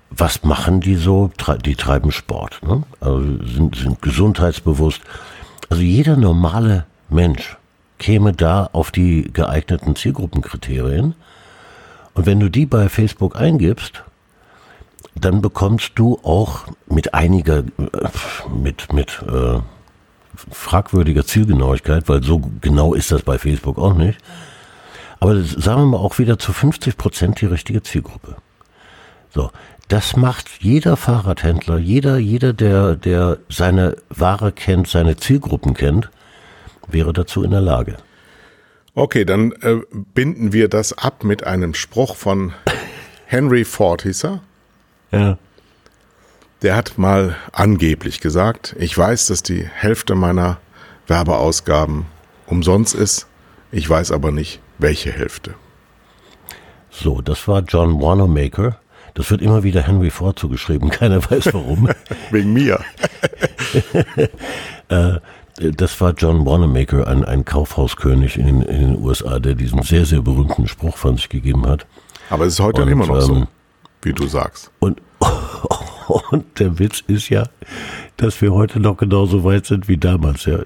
Was machen die so? Die treiben Sport, ne? Also sind, sind gesundheitsbewusst. Also jeder normale Mensch käme da auf die geeigneten Zielgruppenkriterien. Und wenn du die bei Facebook eingibst, dann bekommst du auch mit einiger, äh, mit, mit äh, fragwürdiger Zielgenauigkeit, weil so genau ist das bei Facebook auch nicht. Aber sagen wir mal auch wieder zu 50 Prozent die richtige Zielgruppe. So. Das macht jeder Fahrradhändler, jeder, jeder, der, der seine Ware kennt, seine Zielgruppen kennt, wäre dazu in der Lage. Okay, dann äh, binden wir das ab mit einem Spruch von Henry Ford, hieß er? Ja. Der hat mal angeblich gesagt, ich weiß, dass die Hälfte meiner Werbeausgaben umsonst ist, ich weiß aber nicht, welche Hälfte. So, das war John Wanamaker. Das wird immer wieder Henry Ford zugeschrieben, keiner weiß warum. Wegen mir. äh, das war John Wanamaker, ein, ein Kaufhauskönig in, in, den USA, der diesen sehr, sehr berühmten Spruch von sich gegeben hat. Aber es ist heute und, immer noch so, ähm, wie du sagst. Und, und der Witz ist ja, dass wir heute noch genauso weit sind wie damals. Ja.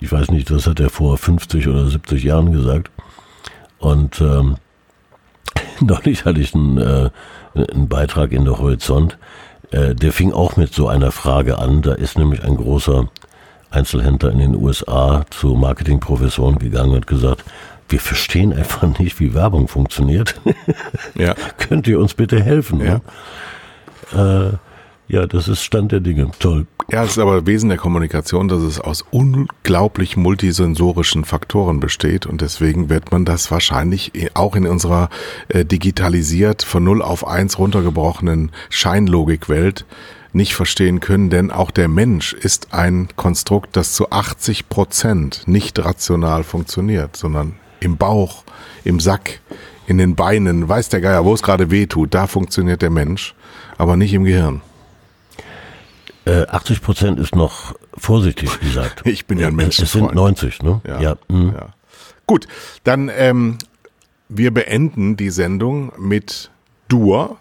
Ich weiß nicht, das hat er vor 50 oder 70 Jahren gesagt. Und ähm, neulich hatte ich einen, äh, einen Beitrag in der Horizont, äh, der fing auch mit so einer Frage an. Da ist nämlich ein großer Einzelhändler in den USA zu Marketingprofessoren gegangen und gesagt, wir verstehen einfach nicht, wie Werbung funktioniert. Ja. Könnt ihr uns bitte helfen? Ja. Ne? Äh, ja, das ist Stand der Dinge. Toll. Ja, es ist aber Wesen der Kommunikation, dass es aus unglaublich multisensorischen Faktoren besteht und deswegen wird man das wahrscheinlich auch in unserer äh, digitalisiert von 0 auf 1 runtergebrochenen Scheinlogikwelt nicht verstehen können, denn auch der Mensch ist ein Konstrukt, das zu 80 Prozent nicht rational funktioniert, sondern im Bauch, im Sack, in den Beinen, weiß der Geier, wo es gerade weh tut, da funktioniert der Mensch, aber nicht im Gehirn. 80 äh, Prozent ist noch vorsichtig gesagt. Ich bin ja ein Mensch. Es sind 90, ne? Ja. ja. Mhm. ja. Gut, dann ähm, wir beenden die Sendung mit Dur.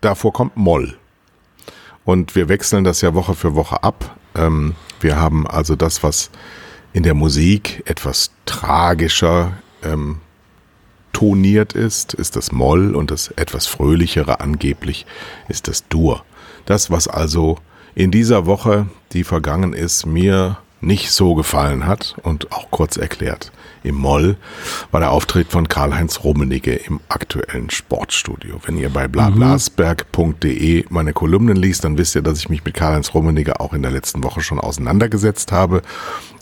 Davor kommt Moll. Und wir wechseln das ja Woche für Woche ab. Ähm, wir haben also das, was in der Musik etwas tragischer ähm, toniert ist, ist das Moll und das etwas fröhlichere angeblich ist das Dur. Das, was also in dieser Woche, die vergangen ist, mir nicht so gefallen hat und auch kurz erklärt. Im Moll war der Auftritt von Karl-Heinz Rummenigge im aktuellen Sportstudio. Wenn ihr bei blablasberg.de meine Kolumnen liest, dann wisst ihr, dass ich mich mit Karl-Heinz Rummenigge auch in der letzten Woche schon auseinandergesetzt habe,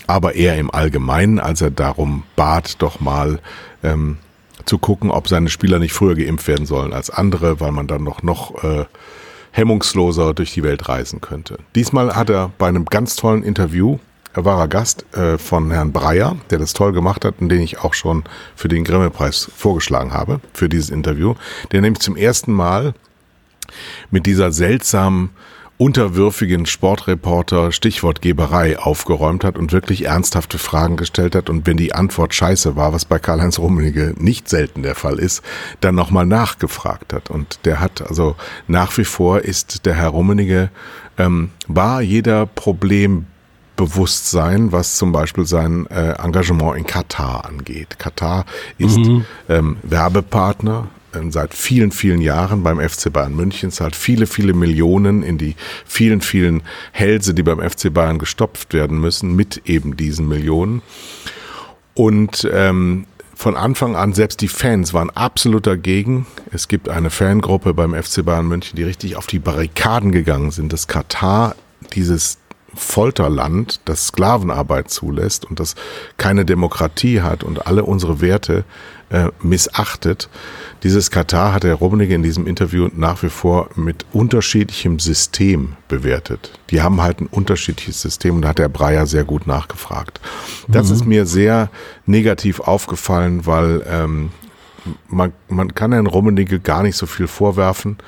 aber eher im Allgemeinen, als er darum bat, doch mal ähm, zu gucken, ob seine Spieler nicht früher geimpft werden sollen als andere, weil man dann noch noch äh, hemmungsloser durch die Welt reisen könnte. Diesmal hat er bei einem ganz tollen Interview er war Gast äh, von Herrn Breyer, der das toll gemacht hat und den ich auch schon für den Grimme-Preis vorgeschlagen habe, für dieses Interview. Der nämlich zum ersten Mal mit dieser seltsamen unterwürfigen Sportreporter Stichwortgeberei aufgeräumt hat und wirklich ernsthafte Fragen gestellt hat und wenn die Antwort scheiße war, was bei Karl-Heinz Rummenigge nicht selten der Fall ist, dann nochmal nachgefragt hat. Und der hat also nach wie vor ist der Herr Rummenigge ähm, war jeder Problembewusstsein, was zum Beispiel sein äh, Engagement in Katar angeht. Katar ist mhm. ähm, Werbepartner äh, seit vielen, vielen Jahren beim FC Bayern München, zahlt viele, viele Millionen in die vielen, vielen Hälse, die beim FC Bayern gestopft werden müssen, mit eben diesen Millionen. Und ähm, von Anfang an, selbst die Fans waren absolut dagegen. Es gibt eine Fangruppe beim FC Bayern München, die richtig auf die Barrikaden gegangen sind, dass Katar dieses Folterland, das Sklavenarbeit zulässt und das keine Demokratie hat und alle unsere Werte äh, missachtet. Dieses Katar hat der Rummenigge in diesem Interview nach wie vor mit unterschiedlichem System bewertet. Die haben halt ein unterschiedliches System und da hat der Breyer sehr gut nachgefragt. Das mhm. ist mir sehr negativ aufgefallen, weil ähm, man, man kann Herrn Rummenigge gar nicht so viel vorwerfen,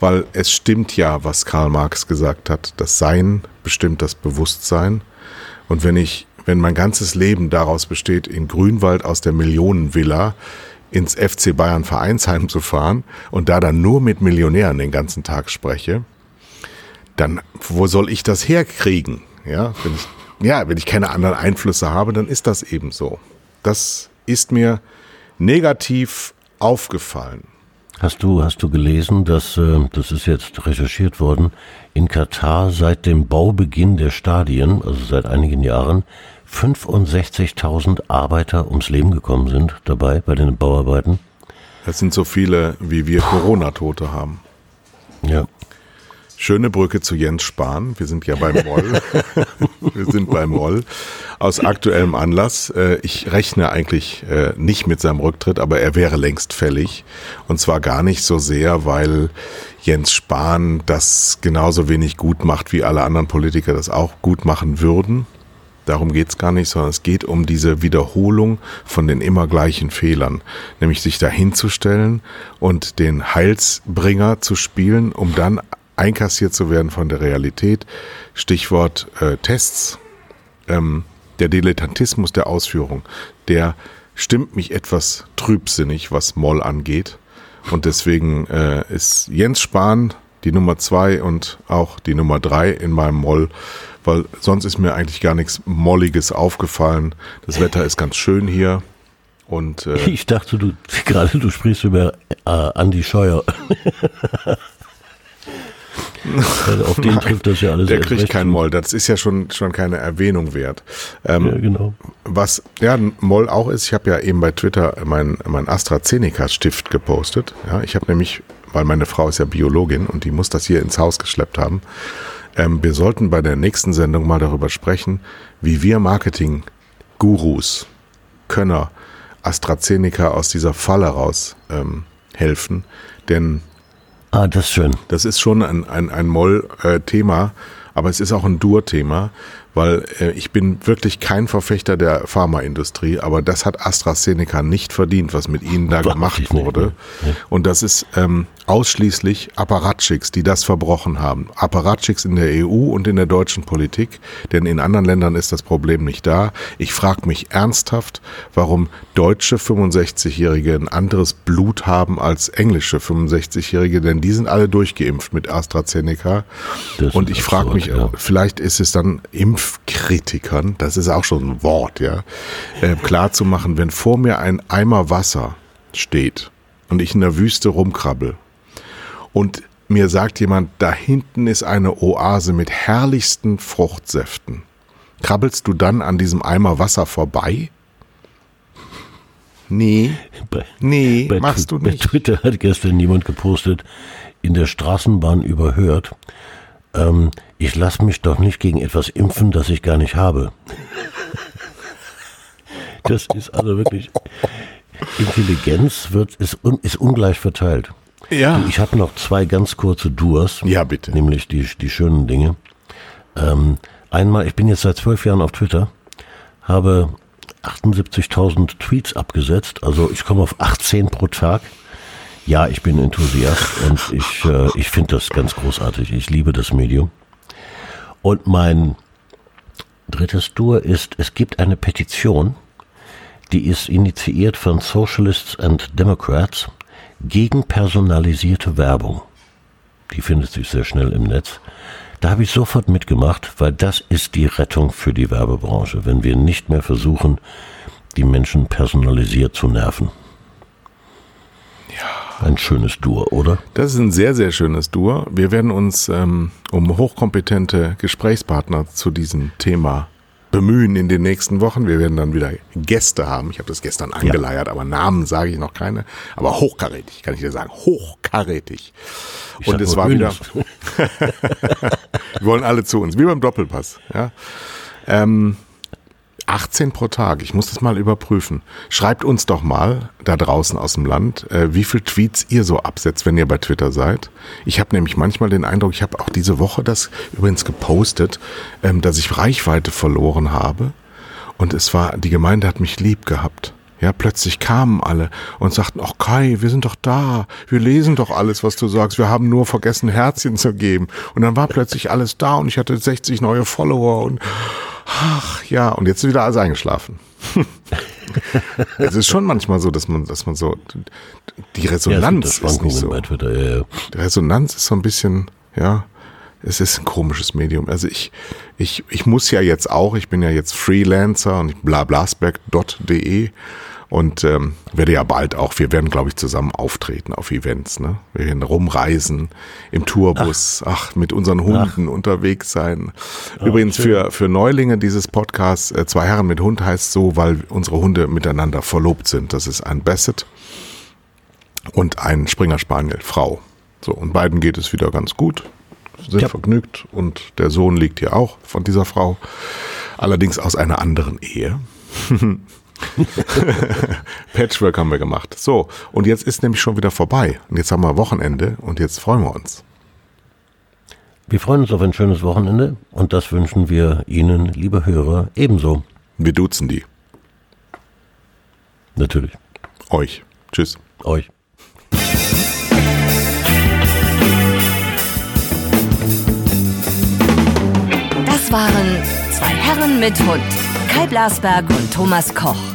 weil es stimmt ja, was Karl Marx gesagt hat. Das Sein bestimmt das Bewusstsein. Und wenn ich, wenn mein ganzes Leben daraus besteht, in Grünwald aus der Millionenvilla ins FC Bayern Vereinsheim zu fahren und da dann nur mit Millionären den ganzen Tag spreche, dann wo soll ich das herkriegen? Ja, wenn ich, ja, wenn ich keine anderen Einflüsse habe, dann ist das eben so. Das ist mir negativ aufgefallen. Hast du, hast du gelesen, dass, äh, das ist jetzt recherchiert worden, in Katar seit dem Baubeginn der Stadien, also seit einigen Jahren, 65.000 Arbeiter ums Leben gekommen sind dabei bei den Bauarbeiten? Das sind so viele, wie wir Corona-Tote haben. Ja. Schöne Brücke zu Jens Spahn. Wir sind ja beim Moll. Wir sind beim Moll. Aus aktuellem Anlass. Äh, ich rechne eigentlich äh, nicht mit seinem Rücktritt, aber er wäre längst fällig. Und zwar gar nicht so sehr, weil Jens Spahn das genauso wenig gut macht, wie alle anderen Politiker das auch gut machen würden. Darum geht's gar nicht, sondern es geht um diese Wiederholung von den immer gleichen Fehlern. Nämlich sich dahinzustellen und den Heilsbringer zu spielen, um dann einkassiert zu werden von der Realität. Stichwort äh, Tests. Ähm, der Dilettantismus der Ausführung, der stimmt mich etwas trübsinnig, was Moll angeht. Und deswegen äh, ist Jens Spahn die Nummer zwei und auch die Nummer drei in meinem Moll, weil sonst ist mir eigentlich gar nichts Molliges aufgefallen. Das Wetter ist ganz schön hier. Und, äh, ich dachte, du gerade du sprichst über äh, Andi Scheuer. auf den trifft das ja alles. Der kriegt kein Moll. Das ist ja schon, schon keine Erwähnung wert. Ähm, ja, genau. Was ja Moll auch ist, ich habe ja eben bei Twitter mein, mein AstraZeneca-Stift gepostet. Ja, ich habe nämlich, weil meine Frau ist ja Biologin und die muss das hier ins Haus geschleppt haben. Ähm, wir sollten bei der nächsten Sendung mal darüber sprechen, wie wir Marketing-Gurus, Könner, AstraZeneca aus dieser Falle raus ähm, helfen. Denn Ah, das ist schön. Das ist schon ein, ein, ein Moll-Thema, aber es ist auch ein Dur-Thema weil äh, ich bin wirklich kein Verfechter der Pharmaindustrie, aber das hat AstraZeneca nicht verdient, was mit ihnen da gemacht wurde. Und das ist ähm, ausschließlich Apparatschicks, die das verbrochen haben. Apparatschicks in der EU und in der deutschen Politik, denn in anderen Ländern ist das Problem nicht da. Ich frage mich ernsthaft, warum deutsche 65-Jährige ein anderes Blut haben als englische 65-Jährige, denn die sind alle durchgeimpft mit AstraZeneca. Das und ich frage mich, ja. vielleicht ist es dann Impf Impfkritikern, das ist auch schon ein Wort, ja, äh, klar zu machen, wenn vor mir ein Eimer Wasser steht und ich in der Wüste rumkrabbel und mir sagt jemand, da hinten ist eine Oase mit herrlichsten Fruchtsäften. Krabbelst du dann an diesem Eimer Wasser vorbei? Nee. Bei, nee, bei, machst du nicht. Bei Twitter hat gestern jemand gepostet, in der Straßenbahn überhört, ähm, ich lasse mich doch nicht gegen etwas impfen, das ich gar nicht habe. Das ist also wirklich, Intelligenz wird, ist, ist ungleich verteilt. Ja. Ich habe noch zwei ganz kurze Durs. Ja, bitte. Nämlich die, die schönen Dinge. Ähm, einmal, ich bin jetzt seit zwölf Jahren auf Twitter, habe 78.000 Tweets abgesetzt, also ich komme auf 18 pro Tag. Ja, ich bin Enthusiast und ich, äh, ich finde das ganz großartig. Ich liebe das Medium. Und mein drittes Dur ist, es gibt eine Petition, die ist initiiert von Socialists and Democrats gegen personalisierte Werbung. Die findet sich sehr schnell im Netz. Da habe ich sofort mitgemacht, weil das ist die Rettung für die Werbebranche, wenn wir nicht mehr versuchen, die Menschen personalisiert zu nerven. Ja, Ein schönes Duo, oder? Das ist ein sehr, sehr schönes Duo. Wir werden uns ähm, um hochkompetente Gesprächspartner zu diesem Thema bemühen in den nächsten Wochen. Wir werden dann wieder Gäste haben. Ich habe das gestern angeleiert, ja. aber Namen sage ich noch keine. Aber hochkarätig, kann ich dir sagen. Hochkarätig. Ich Und es war wieder. Wir wollen alle zu uns, wie beim Doppelpass. Ja. Ähm, 18 pro Tag. Ich muss das mal überprüfen. Schreibt uns doch mal da draußen aus dem Land, äh, wie viel Tweets ihr so absetzt, wenn ihr bei Twitter seid. Ich habe nämlich manchmal den Eindruck, ich habe auch diese Woche das übrigens gepostet, ähm, dass ich Reichweite verloren habe. Und es war, die Gemeinde hat mich lieb gehabt. Ja, plötzlich kamen alle und sagten, ach Kai, wir sind doch da, wir lesen doch alles, was du sagst, wir haben nur vergessen, Herzchen zu geben. Und dann war plötzlich alles da und ich hatte 60 neue Follower und ach ja, und jetzt wieder alles eingeschlafen. es ist schon manchmal so, dass man, dass man so, die Resonanz ja, ist nicht so. Twitter, ja, ja. Die Resonanz ist so ein bisschen, ja, es ist ein komisches Medium. Also ich, ich, ich muss ja jetzt auch, ich bin ja jetzt Freelancer und blablasberg.de und ähm, werde ja bald auch, wir werden, glaube ich, zusammen auftreten auf Events. Ne? Wir werden rumreisen im Tourbus, ach, ach mit unseren Hunden ach. unterwegs sein. Übrigens für, für Neulinge dieses Podcasts, äh, zwei Herren mit Hund heißt so, weil unsere Hunde miteinander verlobt sind. Das ist ein Basset und ein Springer Spaniel, Frau. So, und beiden geht es wieder ganz gut, sind ja. vergnügt und der Sohn liegt hier auch von dieser Frau, allerdings aus einer anderen Ehe. Patchwork haben wir gemacht. So, und jetzt ist nämlich schon wieder vorbei. Und jetzt haben wir Wochenende und jetzt freuen wir uns. Wir freuen uns auf ein schönes Wochenende und das wünschen wir Ihnen, liebe Hörer, ebenso. Wir duzen die. Natürlich. Euch. Tschüss. Euch. Das waren zwei Herren mit Hund. Kai Blasberg und Thomas Koch.